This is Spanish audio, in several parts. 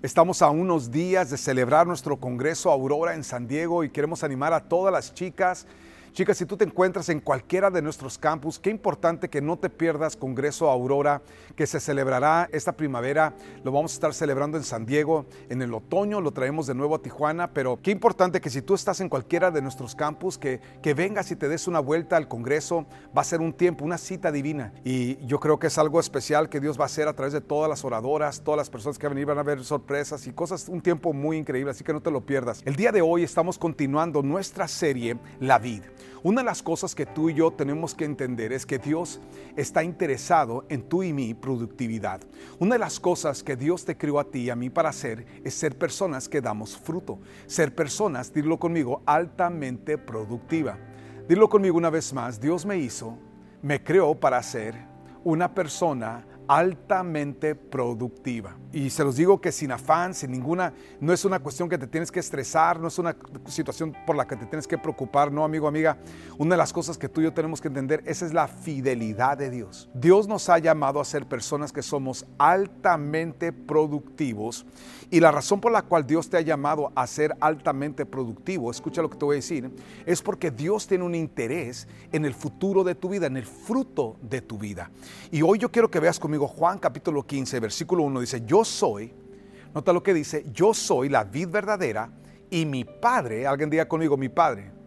Estamos a unos días de celebrar nuestro Congreso Aurora en San Diego y queremos animar a todas las chicas Chicas, si tú te encuentras en cualquiera de nuestros campus, qué importante que no te pierdas Congreso Aurora, que se celebrará esta primavera. Lo vamos a estar celebrando en San Diego. En el otoño lo traemos de nuevo a Tijuana, pero qué importante que si tú estás en cualquiera de nuestros campus, que, que vengas y te des una vuelta al Congreso. Va a ser un tiempo, una cita divina. Y yo creo que es algo especial que Dios va a hacer a través de todas las oradoras, todas las personas que van a venir van a ver sorpresas y cosas, un tiempo muy increíble, así que no te lo pierdas. El día de hoy estamos continuando nuestra serie La Vid. Una de las cosas que tú y yo tenemos que entender es que Dios está interesado en tú y mi productividad. Una de las cosas que Dios te creó a ti y a mí para hacer es ser personas que damos fruto. Ser personas, dilo conmigo, altamente productiva. Dilo conmigo una vez más, Dios me hizo, me creó para ser una persona altamente productiva. Y se los digo que sin afán, sin ninguna, no es una cuestión que te tienes que estresar, no es una situación por la que te tienes que preocupar, no amigo, amiga. Una de las cosas que tú y yo tenemos que entender, esa es la fidelidad de Dios. Dios nos ha llamado a ser personas que somos altamente productivos y la razón por la cual Dios te ha llamado a ser altamente productivo, escucha lo que te voy a decir, es porque Dios tiene un interés en el futuro de tu vida, en el fruto de tu vida. Y hoy yo quiero que veas conmigo Juan capítulo 15, versículo 1 dice, yo soy, nota lo que dice, yo soy la vid verdadera y mi padre, alguien diga conmigo, mi padre.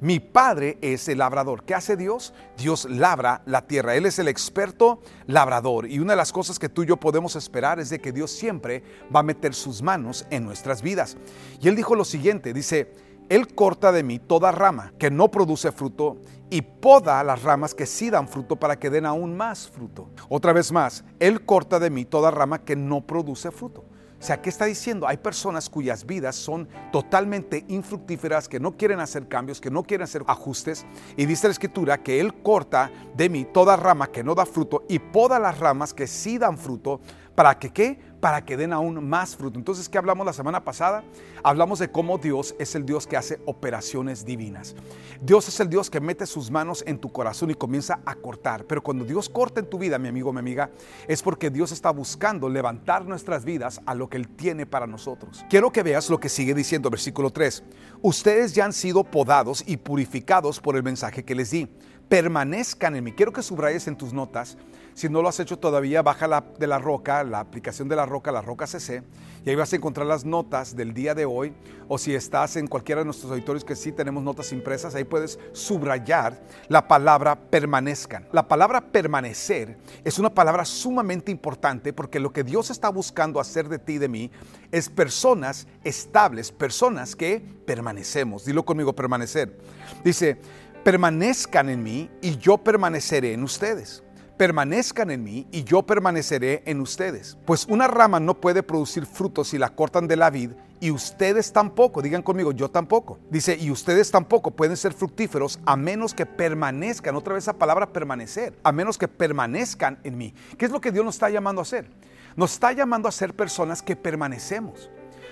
Mi padre es el labrador. ¿Qué hace Dios? Dios labra la tierra. Él es el experto labrador. Y una de las cosas que tú y yo podemos esperar es de que Dios siempre va a meter sus manos en nuestras vidas. Y él dijo lo siguiente, dice, Él corta de mí toda rama que no produce fruto y poda las ramas que sí dan fruto para que den aún más fruto. Otra vez más, Él corta de mí toda rama que no produce fruto. O sea, ¿qué está diciendo? Hay personas cuyas vidas son totalmente infructíferas, que no quieren hacer cambios, que no quieren hacer ajustes. Y dice la escritura que Él corta de mí toda rama que no da fruto y poda las ramas que sí dan fruto para que qué? para que den aún más fruto. Entonces, ¿qué hablamos la semana pasada? Hablamos de cómo Dios es el Dios que hace operaciones divinas. Dios es el Dios que mete sus manos en tu corazón y comienza a cortar. Pero cuando Dios corta en tu vida, mi amigo, mi amiga, es porque Dios está buscando levantar nuestras vidas a lo que Él tiene para nosotros. Quiero que veas lo que sigue diciendo versículo 3. Ustedes ya han sido podados y purificados por el mensaje que les di. Permanezcan en mí. Quiero que subrayes en tus notas si no lo has hecho todavía, baja la, de la roca, la aplicación de la roca, la roca CC, y ahí vas a encontrar las notas del día de hoy. O si estás en cualquiera de nuestros auditorios que sí tenemos notas impresas, ahí puedes subrayar la palabra permanezcan. La palabra permanecer es una palabra sumamente importante porque lo que Dios está buscando hacer de ti y de mí es personas estables, personas que permanecemos. Dilo conmigo, permanecer. Dice, permanezcan en mí y yo permaneceré en ustedes permanezcan en mí y yo permaneceré en ustedes. Pues una rama no puede producir frutos si la cortan de la vid y ustedes tampoco, digan conmigo, yo tampoco. Dice, y ustedes tampoco pueden ser fructíferos a menos que permanezcan, otra vez esa palabra permanecer, a menos que permanezcan en mí. ¿Qué es lo que Dios nos está llamando a hacer? Nos está llamando a ser personas que permanecemos.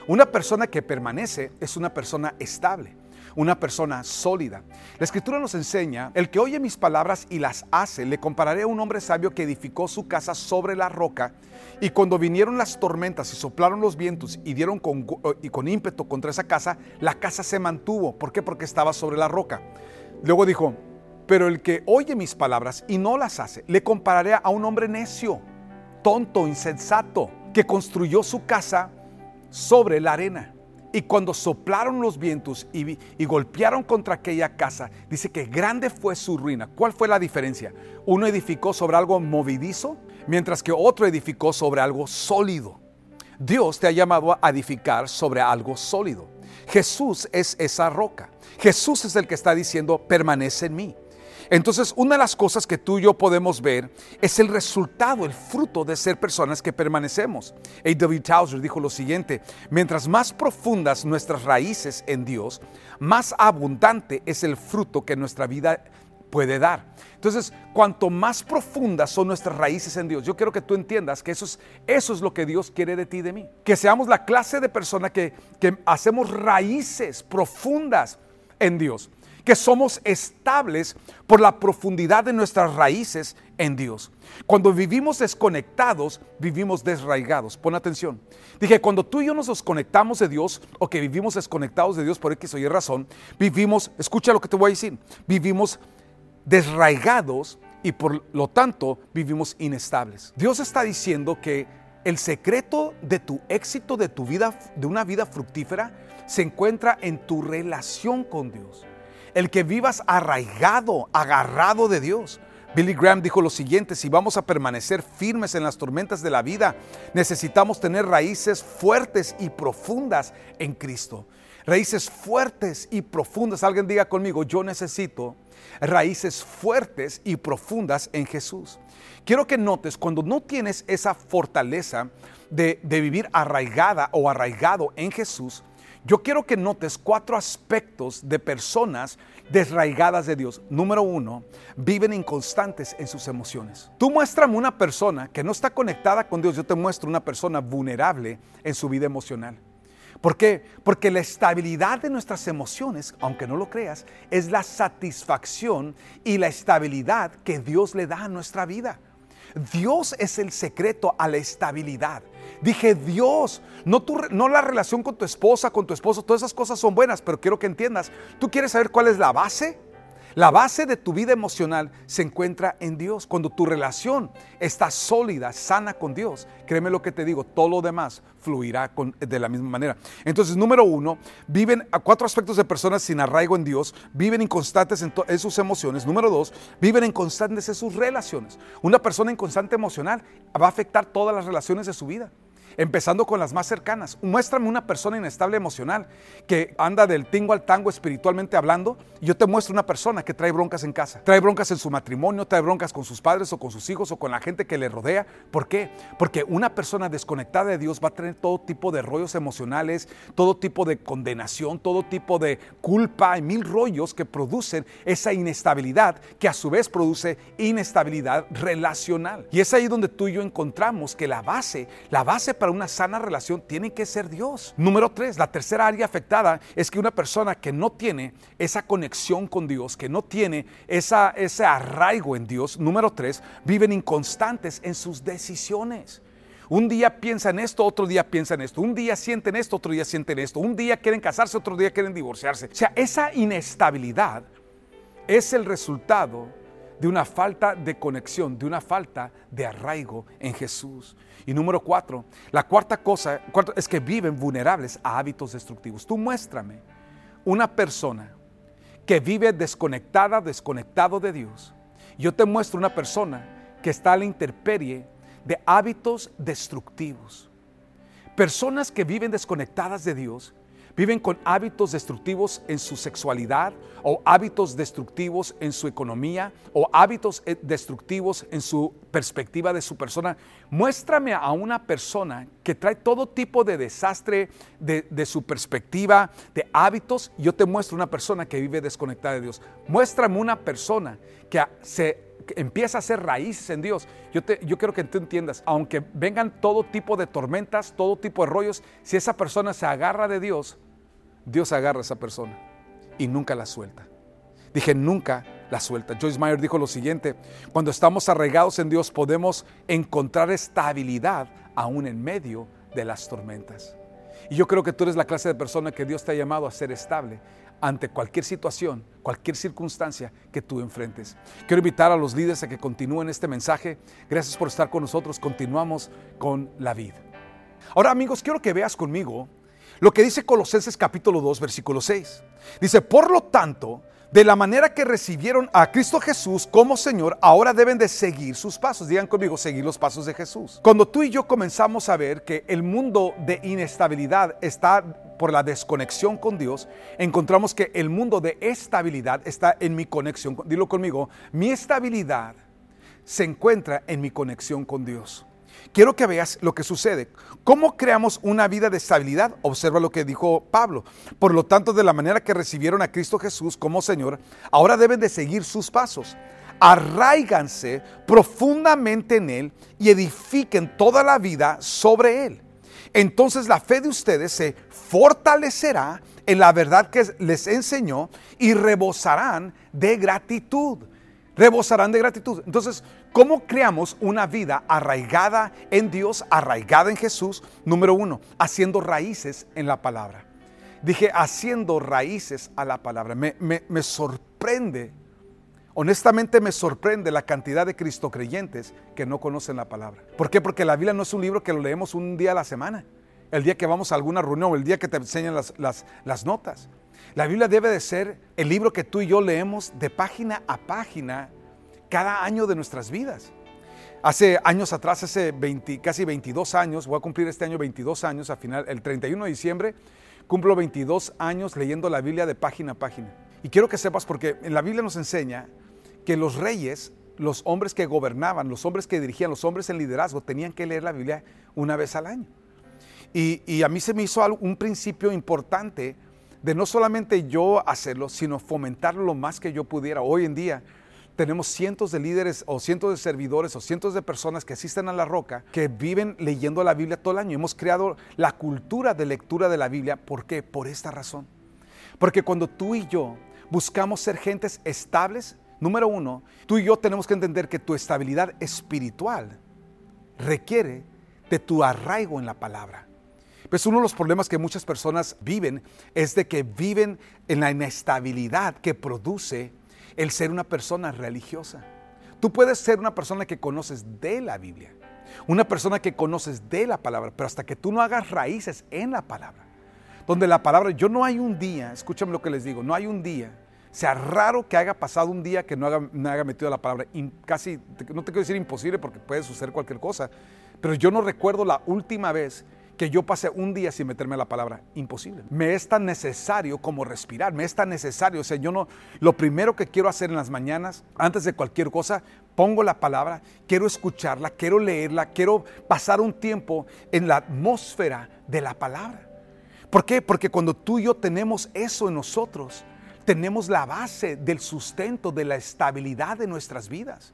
Una persona que permanece es una persona estable una persona sólida. La escritura nos enseña, el que oye mis palabras y las hace, le compararé a un hombre sabio que edificó su casa sobre la roca y cuando vinieron las tormentas y soplaron los vientos y dieron con, y con ímpetu contra esa casa, la casa se mantuvo. ¿Por qué? Porque estaba sobre la roca. Luego dijo, pero el que oye mis palabras y no las hace, le compararé a un hombre necio, tonto, insensato, que construyó su casa sobre la arena. Y cuando soplaron los vientos y, golpearon contra aquella casa, dice que grande fue su ruina. ¿Cuál fue la diferencia? Uno edificó sobre algo movidizo, mientras que otro edificó sobre algo sólido. Dios te ha llamado a edificar sobre algo sólido. Jesús es esa roca. Jesús es el que está diciendo, permanece en mí. Entonces, una de las cosas que tú y yo podemos ver es el resultado, el fruto de ser personas que permanecemos. A.W. Towser dijo lo siguiente, mientras más profundas nuestras raíces en Dios, más abundante es el fruto que nuestra vida puede dar. Entonces, cuanto más profundas son nuestras raíces en Dios, yo quiero que tú entiendas que eso es, eso es lo que Dios quiere de ti y de mí. Que seamos la clase de persona que, que hacemos raíces profundas en Dios que somos estables por la profundidad de nuestras raíces en Dios. Cuando vivimos desconectados, vivimos desraigados. Pon atención. Dije, cuando tú y yo nos desconectamos de Dios o que vivimos desconectados de Dios por X o Y razón, vivimos, escucha lo que te voy a decir, vivimos desraigados y por lo tanto vivimos inestables. Dios está diciendo que el secreto de tu éxito, de tu vida, de una vida fructífera, se encuentra en tu relación con Dios el que vivas arraigado, agarrado de Dios. Billy Graham dijo lo siguiente, si vamos a permanecer firmes en las tormentas de la vida, necesitamos tener raíces fuertes y profundas en Cristo. Raíces fuertes y profundas. Alguien diga conmigo, yo necesito raíces fuertes y profundas en Jesús. Quiero que notes, cuando no tienes esa fortaleza de, vivir arraigada o arraigado en Jesús, yo quiero que notes cuatro aspectos de personas desraigadas de Dios. Número uno, viven inconstantes en sus emociones. Tú muéstrame una persona que no está conectada con Dios, yo te muestro una persona vulnerable en su vida emocional. ¿Por qué? Porque la estabilidad de nuestras emociones, aunque no lo creas, es la satisfacción y la estabilidad que Dios le da a nuestra vida. Dios es el secreto a la estabilidad. Dije, Dios, no, no la relación con tu esposa, con tu esposo, todas esas cosas son buenas, pero quiero que entiendas, ¿tú quieres saber cuál es la base? La base de tu vida emocional se encuentra en Dios. Cuando tu relación está sólida, sana con Dios, créeme lo que te digo, todo lo demás fluirá de la misma manera. Entonces, número uno, viven a cuatro aspectos de personas sin arraigo en Dios, viven inconstantes en, en sus emociones. Número dos, viven inconstantes en sus relaciones. Una persona inconstante emocional va a afectar todas las relaciones de su vida empezando con las más cercanas. Muéstrame una persona inestable emocional que anda del tingo al tango espiritualmente hablando. Y yo te muestro una persona que trae broncas en casa, trae broncas en su matrimonio, trae broncas con sus padres o con sus hijos o con la gente que le rodea. ¿Por qué? Porque una persona desconectada de Dios va a tener todo tipo de rollos emocionales, todo tipo de condenación, todo tipo de culpa y mil rollos que producen esa inestabilidad que a su vez produce inestabilidad relacional. Y es ahí donde tú y yo encontramos que la base, la base para una sana relación tiene que ser Dios. Número tres, la tercera área afectada es que una persona que no tiene esa conexión con Dios, que no tiene ese arraigo en Dios, número tres, viven inconstantes en sus decisiones. Un día piensan esto, otro día piensan esto. Un día sienten esto, otro día sienten esto. Un día quieren casarse, otro día quieren divorciarse. O sea, esa inestabilidad es el resultado de una falta de conexión, de una falta de arraigo en Jesús. Y número cuatro, la cuarta cosa es que viven vulnerables a hábitos destructivos. Tú muéstrame una persona que vive desconectada, desconectado de Dios. Yo te muestro una persona que está a la intemperie de hábitos destructivos. Personas que viven desconectadas de Dios viven con hábitos destructivos en su sexualidad o hábitos destructivos en su economía o hábitos eh, destructivos en su perspectiva de su persona. Muéstrame a una persona que trae todo tipo de desastre de, su perspectiva, de hábitos. Yo te muestro una persona que vive desconectada de Dios. Muéstrame una persona que se empieza a hacer raíces en Dios. Yo, te, yo quiero que tú entiendas, aunque vengan todo tipo de tormentas, todo tipo de rollos, si esa persona se agarra de Dios, Dios agarra a esa persona y nunca la suelta. Dije, nunca la suelta. Joyce Meyer dijo lo siguiente, cuando estamos arraigados en Dios podemos encontrar estabilidad aún en medio de las tormentas. Y yo creo que tú eres la clase de persona que Dios te ha llamado a ser estable ante cualquier situación, cualquier circunstancia que tú enfrentes. Quiero invitar a los líderes a que continúen este mensaje. Gracias por estar con nosotros. Continuamos con la vida. Ahora amigos, quiero que veas conmigo lo que dice Colosenses capítulo 2, versículo 6. Dice, por lo tanto, de la manera que recibieron a Cristo Jesús como Señor, ahora deben de seguir sus pasos. Digan conmigo, seguir los pasos de Jesús. Cuando tú y yo comenzamos a ver que el mundo de inestabilidad está por la desconexión con Dios, encontramos que el mundo de estabilidad está en mi conexión. Dilo conmigo, mi estabilidad se encuentra en mi conexión con Dios. Quiero que veas lo que sucede. ¿Cómo creamos una vida de estabilidad? Observa lo que dijo Pablo. Por lo tanto, de la manera que recibieron a Cristo Jesús como Señor, ahora deben de seguir sus pasos. Arraiganse profundamente en Él y edifiquen toda la vida sobre Él. Entonces la fe de ustedes se fortalecerá en la verdad que les enseñó y rebosarán de gratitud rebosarán de gratitud. Entonces, ¿cómo creamos una vida arraigada en Dios, arraigada en Jesús? Número uno, haciendo raíces en la palabra. Dije, haciendo raíces a la palabra. Me, me sorprende, honestamente me sorprende la cantidad de cristo creyentes que no conocen la palabra. ¿Por qué? Porque la Biblia no es un libro que lo leemos un día a la semana. El día que vamos a alguna reunión, el día que te enseñan las, las, las notas. La Biblia debe de ser el libro que tú y yo leemos de página a página cada año de nuestras vidas. Hace años atrás, hace 20, casi 22 años, voy a cumplir este año 22 años, a final, el 31 de diciembre, cumplo 22 años leyendo la Biblia de página a página. Y quiero que sepas, porque en la Biblia nos enseña que los reyes, los hombres que gobernaban, los hombres que dirigían, los hombres en liderazgo, tenían que leer la Biblia una vez al año. Y a mí se me hizo un principio importante de no solamente yo hacerlo, sino fomentarlo lo más que yo pudiera. Hoy en día tenemos cientos de líderes o cientos de servidores o cientos de personas que asisten a la roca que viven leyendo la Biblia todo el año. Hemos creado la cultura de lectura de la Biblia. ¿Por qué? Por esta razón. Porque cuando tú y yo buscamos ser gentes estables, número uno, tú y yo tenemos que entender que tu estabilidad espiritual requiere de tu arraigo en la palabra. Pues uno de los problemas que muchas personas viven es de que viven en la inestabilidad que produce el ser una persona religiosa. Tú puedes ser una persona que conoces de la Biblia, una persona que conoces de la palabra, pero hasta que tú no hagas raíces en la palabra, donde la palabra, yo no hay un día, escúchame lo que les digo, no hay un día, sea raro que haya pasado un día que no haga, no haya metido la palabra, casi, no te quiero decir imposible porque puede suceder cualquier cosa, pero yo no recuerdo la última vez que yo pase un día sin meterme a la palabra. Imposible. Me es tan necesario como respirar, me es tan necesario. O sea, yo no, lo primero que quiero hacer en las mañanas, antes de cualquier cosa, pongo la palabra, quiero escucharla, quiero leerla, quiero pasar un tiempo en la atmósfera de la palabra. ¿Por qué? Porque cuando tú y yo tenemos eso en nosotros, tenemos la base del sustento, de la estabilidad de nuestras vidas.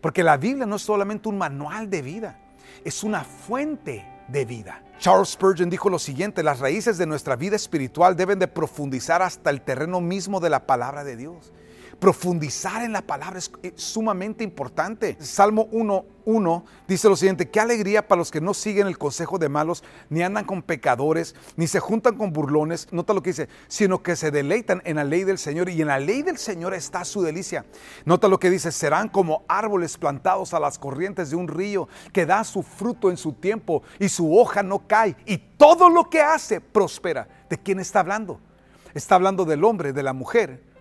Porque la Biblia no es solamente un manual de vida, es una fuente de vida. Charles Spurgeon dijo lo siguiente, las raíces de nuestra vida espiritual deben de profundizar hasta el terreno mismo de la palabra de Dios. Profundizar en la palabra es sumamente importante. Salmo 1.1 dice lo siguiente, qué alegría para los que no siguen el consejo de malos, ni andan con pecadores, ni se juntan con burlones. Nota lo que dice, sino que se deleitan en la ley del Señor y en la ley del Señor está su delicia. Nota lo que dice, serán como árboles plantados a las corrientes de un río que da su fruto en su tiempo y su hoja no cae y todo lo que hace prospera. ¿De quién está hablando? Está hablando del hombre, de la mujer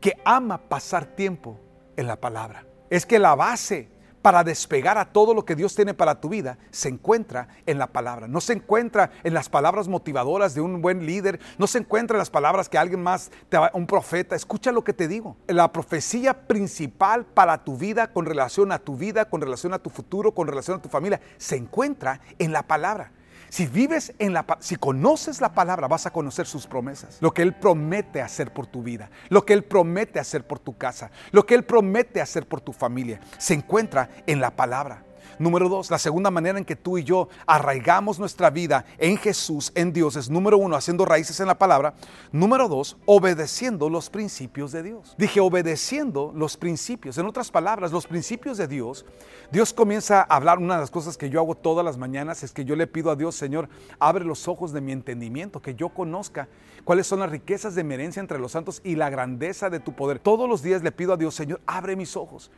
que ama pasar tiempo en la palabra. Es que la base para despegar a todo lo que Dios tiene para tu vida se encuentra en la palabra. No se encuentra en las palabras motivadoras de un buen líder, no se encuentra en las palabras que alguien más, te va, un profeta. Escucha lo que te digo. La profecía principal para tu vida, con relación a tu vida, con relación a tu futuro, con relación a tu familia, se encuentra en la palabra. Si vives en la si conoces la palabra, vas a conocer sus promesas. Lo que él promete hacer por tu vida, lo que él promete hacer por tu casa, lo que él promete hacer por tu familia, se encuentra en la palabra. Número dos, la segunda manera en que tú y yo arraigamos nuestra vida en Jesús, en Dios, es número uno, haciendo raíces en la palabra. Número dos, obedeciendo los principios de Dios. Dije, obedeciendo los principios. En otras palabras, los principios de Dios. Dios comienza a hablar, una de las cosas que yo hago todas las mañanas es que yo le pido a Dios, Señor, abre los ojos de mi entendimiento, que yo conozca cuáles son las riquezas de mi herencia entre los santos y la grandeza de tu poder. Todos los días le pido a Dios, Señor, abre mis ojos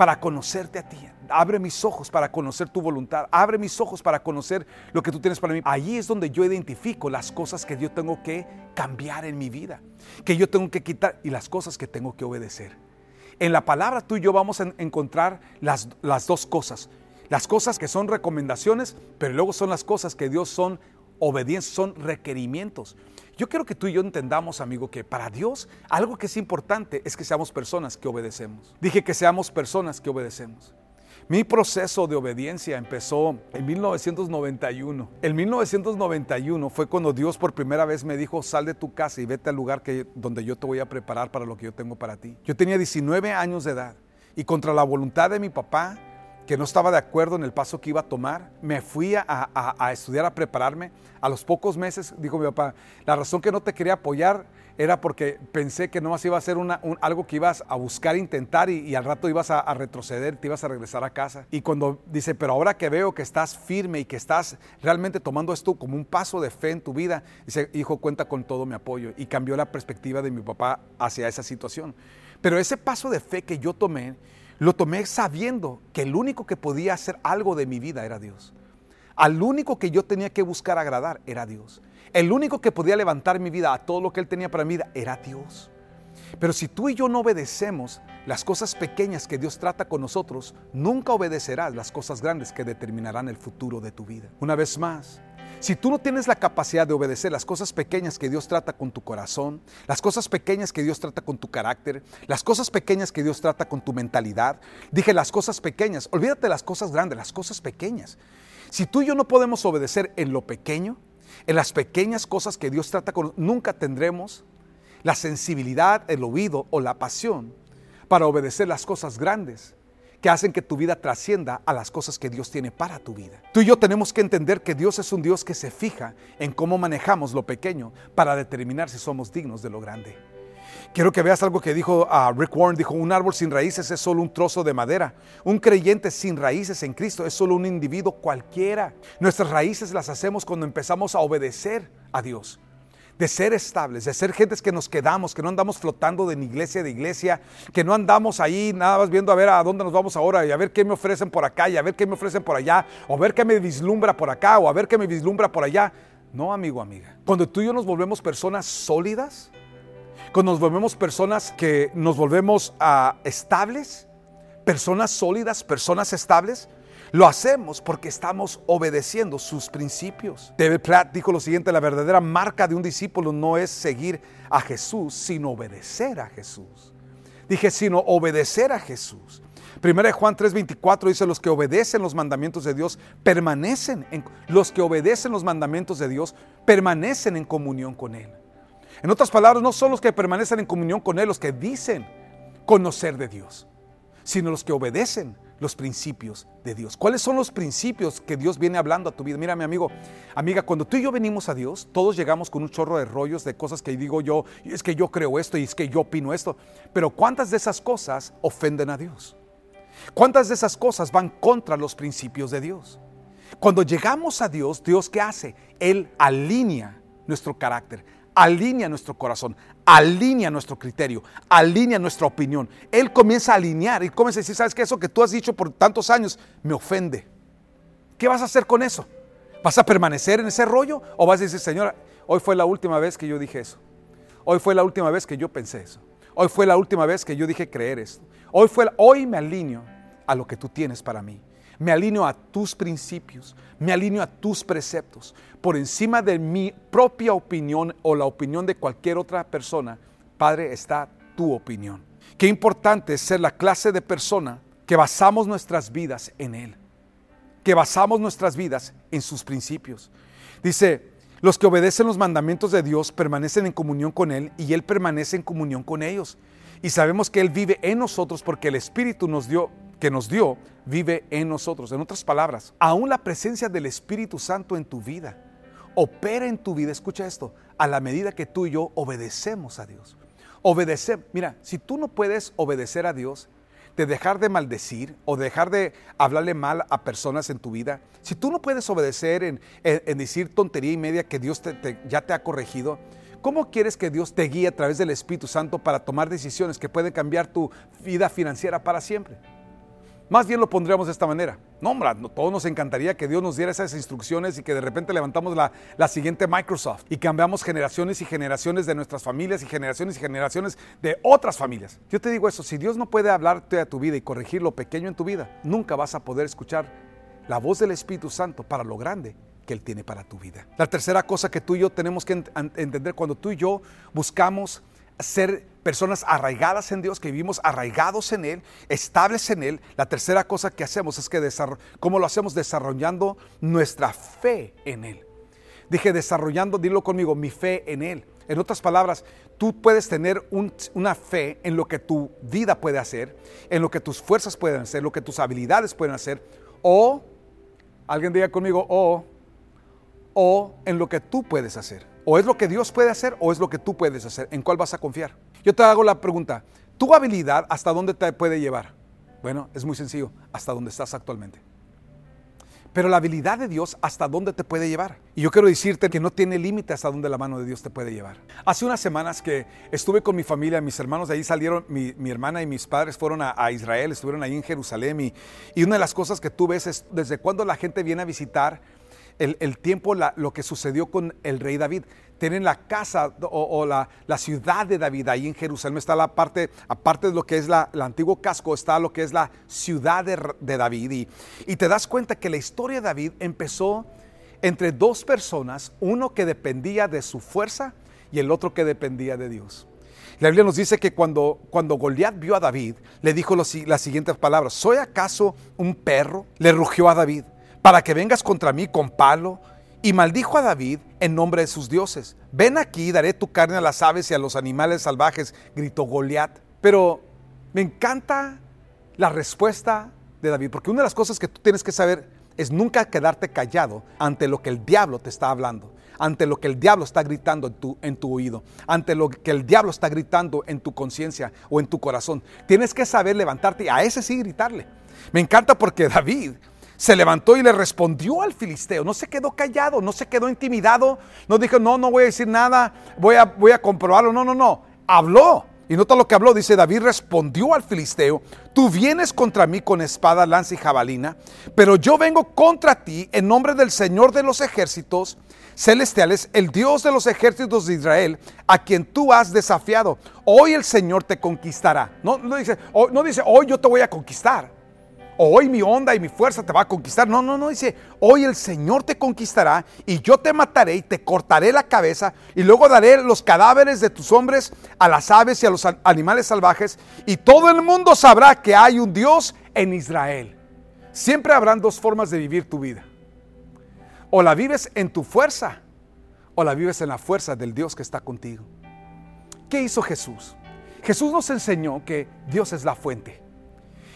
para conocerte a ti. Abre mis ojos para conocer tu voluntad. Abre mis ojos para conocer lo que tú tienes para mí. Allí es donde yo identifico las cosas que yo tengo que cambiar en mi vida, que yo tengo que quitar y las cosas que tengo que obedecer. En la palabra tú y yo vamos a encontrar las, las dos cosas. Las cosas que son recomendaciones, pero luego son las cosas que Dios son obediencia, son requerimientos. Yo quiero que tú y yo entendamos, amigo, que para Dios algo que es importante es que seamos personas que obedecemos. Dije que seamos personas que obedecemos. Mi proceso de obediencia empezó en 1991. En 1991 fue cuando Dios por primera vez me dijo, sal de tu casa y vete al lugar que, donde yo te voy a preparar para lo que yo tengo para ti. Yo tenía 19 años de edad y contra la voluntad de mi papá, que no estaba de acuerdo en el paso que iba a tomar, me fui a, a, estudiar, a prepararme. A los pocos meses, dijo mi papá, la razón que no te quería apoyar era porque pensé que no más iba a ser una, algo que ibas a buscar, intentar y, al rato ibas a, retroceder, te ibas a regresar a casa. Y cuando dice, pero ahora que veo que estás firme y que estás realmente tomando esto como un paso de fe en tu vida, dice, hijo, cuenta con todo mi apoyo. Y cambió la perspectiva de mi papá hacia esa situación. Pero ese paso de fe que yo tomé, lo tomé sabiendo que el único que podía hacer algo de mi vida era Dios. Al único que yo tenía que buscar agradar era Dios. El único que podía levantar mi vida a todo lo que Él tenía para mi vida era Dios. Pero si tú y yo no obedecemos las cosas pequeñas que Dios trata con nosotros, nunca obedecerás las cosas grandes que determinarán el futuro de tu vida. Una vez más, si tú no tienes la capacidad de obedecer las cosas pequeñas que Dios trata con tu corazón, las cosas pequeñas que Dios trata con tu carácter, las cosas pequeñas que Dios trata con tu mentalidad, dije las cosas pequeñas, olvídate de las cosas grandes, las cosas pequeñas. Si tú y yo no podemos obedecer en lo pequeño, en las pequeñas cosas que Dios trata con nunca tendremos la sensibilidad, el oído o la pasión para obedecer las cosas grandes que hacen que tu vida trascienda a las cosas que Dios tiene para tu vida. Tú y yo tenemos que entender que Dios es un Dios que se fija en cómo manejamos lo pequeño para determinar si somos dignos de lo grande. Quiero que veas algo que dijo uh, Rick Warren, dijo, un árbol sin raíces es solo un trozo de madera. Un creyente sin raíces en Cristo es solo un individuo cualquiera. Nuestras raíces las hacemos cuando empezamos a obedecer a Dios. De ser estables, de ser gentes que nos quedamos, que no andamos flotando de iglesia de iglesia, que no andamos ahí nada más viendo a ver a dónde nos vamos ahora y a ver qué me ofrecen por acá y a ver qué me ofrecen por allá, o ver qué me vislumbra por acá o a ver qué me vislumbra por allá. No, amigo, amiga. Cuando tú y yo nos volvemos personas sólidas, cuando nos volvemos personas que nos volvemos ah, estables, personas sólidas, personas estables, lo hacemos porque estamos obedeciendo sus principios. David Platt dijo lo siguiente, la verdadera marca de un discípulo no es seguir a Jesús, sino obedecer a Jesús. Dije, sino obedecer a Jesús. Primera de Juan 3:24 dice, los que obedecen los mandamientos de Dios permanecen en, los que obedecen los mandamientos de Dios permanecen en comunión con Él. En otras palabras, no son los que permanecen en comunión con Él los que dicen conocer de Dios, sino los que obedecen los principios de Dios. ¿Cuáles son los principios que Dios viene hablando a tu vida? Mira, mi amigo, amiga, cuando tú y yo venimos a Dios, todos llegamos con un chorro de rollos de cosas que digo yo, es que yo creo esto y es que yo opino esto. Pero ¿cuántas de esas cosas ofenden a Dios? ¿Cuántas de esas cosas van contra los principios de Dios? Cuando llegamos a Dios, Dios ¿qué hace? Él alinea nuestro carácter, alinea nuestro corazón, alinea nuestro criterio, alinea nuestra opinión. Él comienza a alinear y comienza a decir, ¿sabes qué? Eso que tú has dicho por tantos años me ofende. ¿Qué vas a hacer con eso? ¿Vas a permanecer en ese rollo o vas a decir, Señora, hoy fue la última vez que yo dije eso? Hoy fue la última vez que yo pensé eso. Hoy fue la última vez que yo dije creer esto. Hoy, fue, hoy me alineo a lo que tú tienes para mí me alineo a tus principios, me alineo a tus preceptos, por encima de mi propia opinión o la opinión de cualquier otra persona, Padre, está tu opinión. Qué importante es ser la clase de persona que basamos nuestras vidas en Él, que basamos nuestras vidas en sus principios. Dice, los que obedecen los mandamientos de Dios permanecen en comunión con Él y Él permanece en comunión con ellos. Y sabemos que Él vive en nosotros porque el Espíritu nos dio que nos dio vive en nosotros. En otras palabras, aún la presencia del Espíritu Santo en tu vida opera en tu vida, escucha esto, a la medida que tú y yo obedecemos a Dios. Obedecer, mira, si tú no puedes obedecer a Dios, de dejar de maldecir o dejar de hablarle mal a personas en tu vida, si tú no puedes obedecer en, decir tontería y media que Dios ya te ha corregido, ¿cómo quieres que Dios te guíe a través del Espíritu Santo para tomar decisiones que pueden cambiar tu vida financiera para siempre? Más bien lo pondríamos de esta manera. No, hombre, todos nos encantaría que Dios nos diera esas instrucciones y que de repente levantamos la, la, siguiente Microsoft y cambiamos generaciones y generaciones de nuestras familias y generaciones y generaciones de otras familias. Yo te digo eso, si Dios no puede hablarte a tu vida y corregir lo pequeño en tu vida, nunca vas a poder escuchar la voz del Espíritu Santo para lo grande que Él tiene para tu vida. La tercera cosa que tú y yo tenemos que entender cuando tú y yo buscamos ser personas arraigadas en Dios, que vivimos arraigados en Él, estables en Él, la tercera cosa que hacemos es que, ¿cómo lo hacemos? Desarrollando nuestra fe en Él. Dije desarrollando, dilo conmigo, mi fe en Él. En otras palabras, tú puedes tener una fe en lo que tu vida puede hacer, en lo que tus fuerzas pueden hacer, lo que tus habilidades pueden hacer, o, alguien diga conmigo, o, o en lo que tú puedes hacer. O es lo que Dios puede hacer o es lo que tú puedes hacer. ¿En cuál vas a confiar? Yo te hago la pregunta, ¿tu habilidad hasta dónde te puede llevar? Bueno, es muy sencillo, hasta donde estás actualmente. Pero la habilidad de Dios, ¿hasta dónde te puede llevar? Y yo quiero decirte que no tiene límite hasta dónde la mano de Dios te puede llevar. Hace unas semanas que estuve con mi familia, mis hermanos de ahí salieron, mi, hermana y mis padres fueron a, Israel, estuvieron ahí en Jerusalén y, y, una de las cosas que tú ves es desde cuando la gente viene a visitar el, tiempo, lo que sucedió con el rey David. Tienen la casa o, la, ciudad de David ahí en Jerusalén. Está la parte, aparte de lo que es la, el antiguo casco, está lo que es la ciudad de, David. Y, y te das cuenta que la historia de David empezó entre dos personas, uno que dependía de su fuerza y el otro que dependía de Dios. La Biblia nos dice que cuando, cuando Goliat vio a David, le dijo las siguientes palabras, ¿soy acaso un perro? Le rugió a David para que vengas contra mí con palo. Y maldijo a David en nombre de sus dioses. Ven aquí, daré tu carne a las aves y a los animales salvajes, gritó Goliat. Pero me encanta la respuesta de David, porque una de las cosas que tú tienes que saber es nunca quedarte callado ante lo que el diablo te está hablando, ante lo que el diablo está gritando en tu, en tu oído, ante lo que el diablo está gritando en tu conciencia o en tu corazón. Tienes que saber levantarte y a ese sí gritarle. Me encanta porque David se levantó y le respondió al filisteo. No se quedó callado, no se quedó intimidado. No dijo, no, no voy a decir nada, voy a, voy a comprobarlo. No, no, no. Habló. Y nota lo que habló. Dice, David respondió al filisteo, tú vienes contra mí con espada, lanza y jabalina, pero yo vengo contra ti en nombre del Señor de los ejércitos celestiales, el Dios de los ejércitos de Israel, a quien tú has desafiado. Hoy el Señor te conquistará. No, no, dice, no dice, hoy yo te voy a conquistar hoy mi onda y mi fuerza te va a conquistar. No, no, no, dice, hoy el Señor te conquistará y yo te mataré y te cortaré la cabeza y luego daré los cadáveres de tus hombres a las aves y a los animales salvajes y todo el mundo sabrá que hay un Dios en Israel. Siempre habrán dos formas de vivir tu vida. O la vives en tu fuerza o la vives en la fuerza del Dios que está contigo. ¿Qué hizo Jesús? Jesús nos enseñó que Dios es la fuente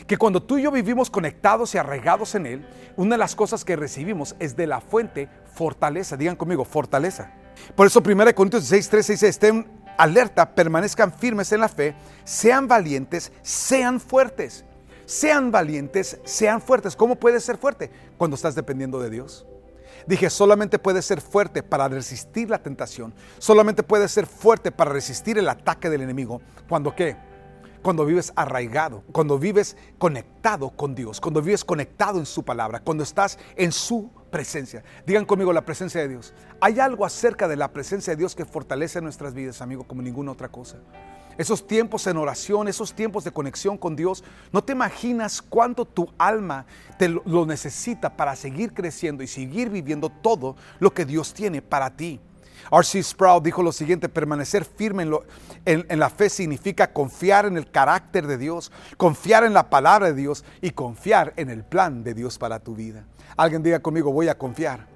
que cuando tú y yo vivimos conectados y arraigados en Él, una de las cosas que recibimos es de la fuente fortaleza. Digan conmigo, fortaleza. Por eso 1 Corintios 16, 13 dice, estén alerta, permanezcan firmes en la fe, sean valientes, sean fuertes. Sean valientes, sean fuertes. ¿Cómo puedes ser fuerte? Cuando estás dependiendo de Dios. Dije, solamente puedes ser fuerte para resistir la tentación. Solamente puedes ser fuerte para resistir el ataque del enemigo. ¿Cuando qué? Cuando vives arraigado, cuando vives conectado con Dios, cuando vives conectado en su palabra, cuando estás en su presencia. Digan conmigo la presencia de Dios. Hay algo acerca de la presencia de Dios que fortalece nuestras vidas, amigo, como ninguna otra cosa. Esos tiempos en oración, esos tiempos de conexión con Dios, no te imaginas cuánto tu alma te lo necesita para seguir creciendo y seguir viviendo todo lo que Dios tiene para ti. R.C. Sproul dijo lo siguiente, permanecer firme en, en, la fe significa confiar en el carácter de Dios, confiar en la palabra de Dios y confiar en el plan de Dios para tu vida. Alguien diga conmigo, voy a confiar.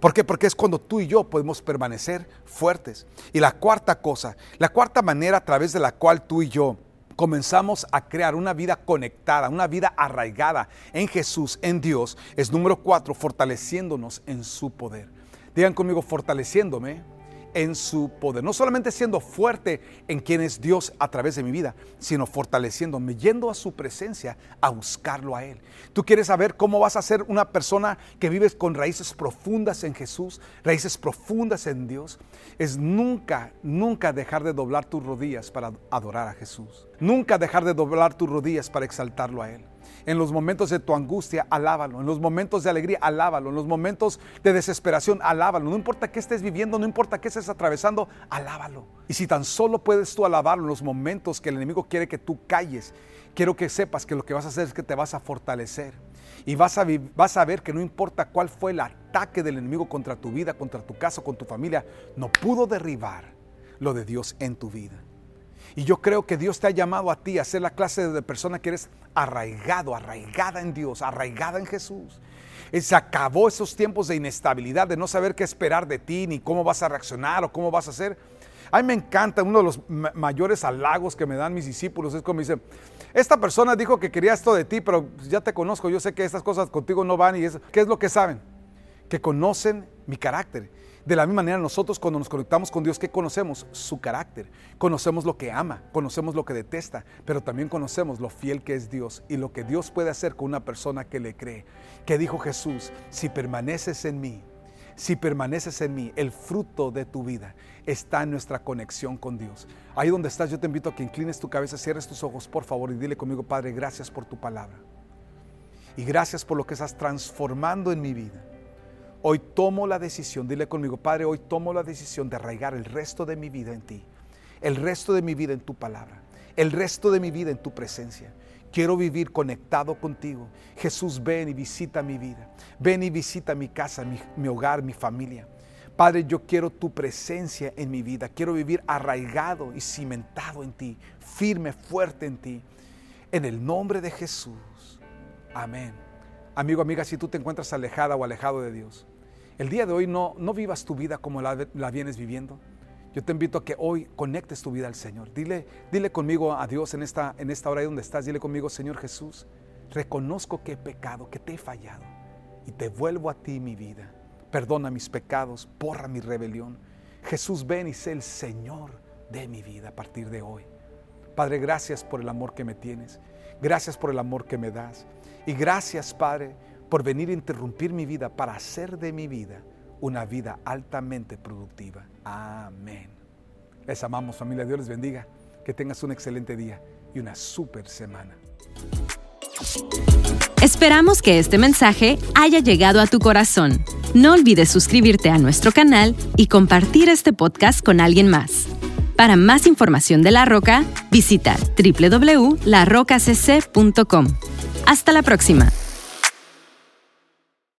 ¿Por qué? Porque es cuando tú y yo podemos permanecer fuertes. Y la cuarta cosa, la cuarta manera a través de la cual tú y yo comenzamos a crear una vida conectada, una vida arraigada en Jesús, en Dios, es número cuatro, fortaleciéndonos en su poder. Digan conmigo, fortaleciéndome en su poder. No solamente siendo fuerte en quien es Dios a través de mi vida, sino fortaleciéndome, yendo a su presencia a buscarlo a Él. Tú quieres saber cómo vas a ser una persona que vives con raíces profundas en Jesús, raíces profundas en Dios. Es nunca, nunca dejar de doblar tus rodillas para adorar a Jesús. Nunca dejar de doblar tus rodillas para exaltarlo a Él. En los momentos de tu angustia, alábalo. En los momentos de alegría, alábalo. En los momentos de desesperación, alábalo. No importa qué estés viviendo, no importa qué estés atravesando, alábalo. Y si tan solo puedes tú alabarlo en los momentos que el enemigo quiere que tú calles, quiero que sepas que lo que vas a hacer es que te vas a fortalecer. Y vas a, vas a ver que no importa cuál fue el ataque del enemigo contra tu vida, contra tu casa, con tu familia, no pudo derribar lo de Dios en tu vida. Y yo creo que Dios te ha llamado a ti a ser la clase de persona que eres arraigado, arraigada en Dios, arraigada en Jesús. Y se acabó esos tiempos de inestabilidad, de no saber qué esperar de ti, ni cómo vas a reaccionar o cómo vas a hacer. A mí me encanta, uno de los mayores halagos que me dan mis discípulos es como dicen, esta persona dijo que quería esto de ti, pero ya te conozco, yo sé que estas cosas contigo no van y es, ¿qué es lo que saben? Que conocen mi carácter. De la misma manera nosotros cuando nos conectamos con Dios, ¿qué conocemos? Su carácter. Conocemos lo que ama, conocemos lo que detesta, pero también conocemos lo fiel que es Dios y lo que Dios puede hacer con una persona que le cree. Que dijo Jesús, si permaneces en mí, si permaneces en mí, el fruto de tu vida está en nuestra conexión con Dios. Ahí donde estás, yo te invito a que inclines tu cabeza, cierres tus ojos, por favor, y dile conmigo, Padre, gracias por tu palabra. Y gracias por lo que estás transformando en mi vida. Hoy tomo la decisión, dile conmigo, Padre, hoy tomo la decisión de arraigar el resto de mi vida en ti, el resto de mi vida en tu palabra, el resto de mi vida en tu presencia. Quiero vivir conectado contigo. Jesús, ven y visita mi vida. Ven y visita mi casa, mi, hogar, mi familia. Padre, yo quiero tu presencia en mi vida. Quiero vivir arraigado y cimentado en ti, firme, fuerte en ti. En el nombre de Jesús. Amén. Amigo, amiga, si tú te encuentras alejada o alejado de Dios, el día de hoy no, no vivas tu vida como la, vienes viviendo. Yo te invito a que hoy conectes tu vida al Señor. Dile, dile conmigo a Dios en esta, en esta hora ahí donde estás. Dile conmigo, Señor Jesús, reconozco que he pecado, que te he fallado y te vuelvo a ti mi vida. Perdona mis pecados, borra mi rebelión. Jesús, ven y sé el Señor de mi vida a partir de hoy. Padre, gracias por el amor que me tienes. Gracias por el amor que me das. Y gracias, Padre, por venir a interrumpir mi vida para hacer de mi vida una vida altamente productiva. Amén. Les amamos familia, Dios les bendiga. Que tengas un excelente día y una super semana. Esperamos que este mensaje haya llegado a tu corazón. No olvides suscribirte a nuestro canal y compartir este podcast con alguien más. Para más información de La Roca, visita www.larocacc.com. Hasta la próxima.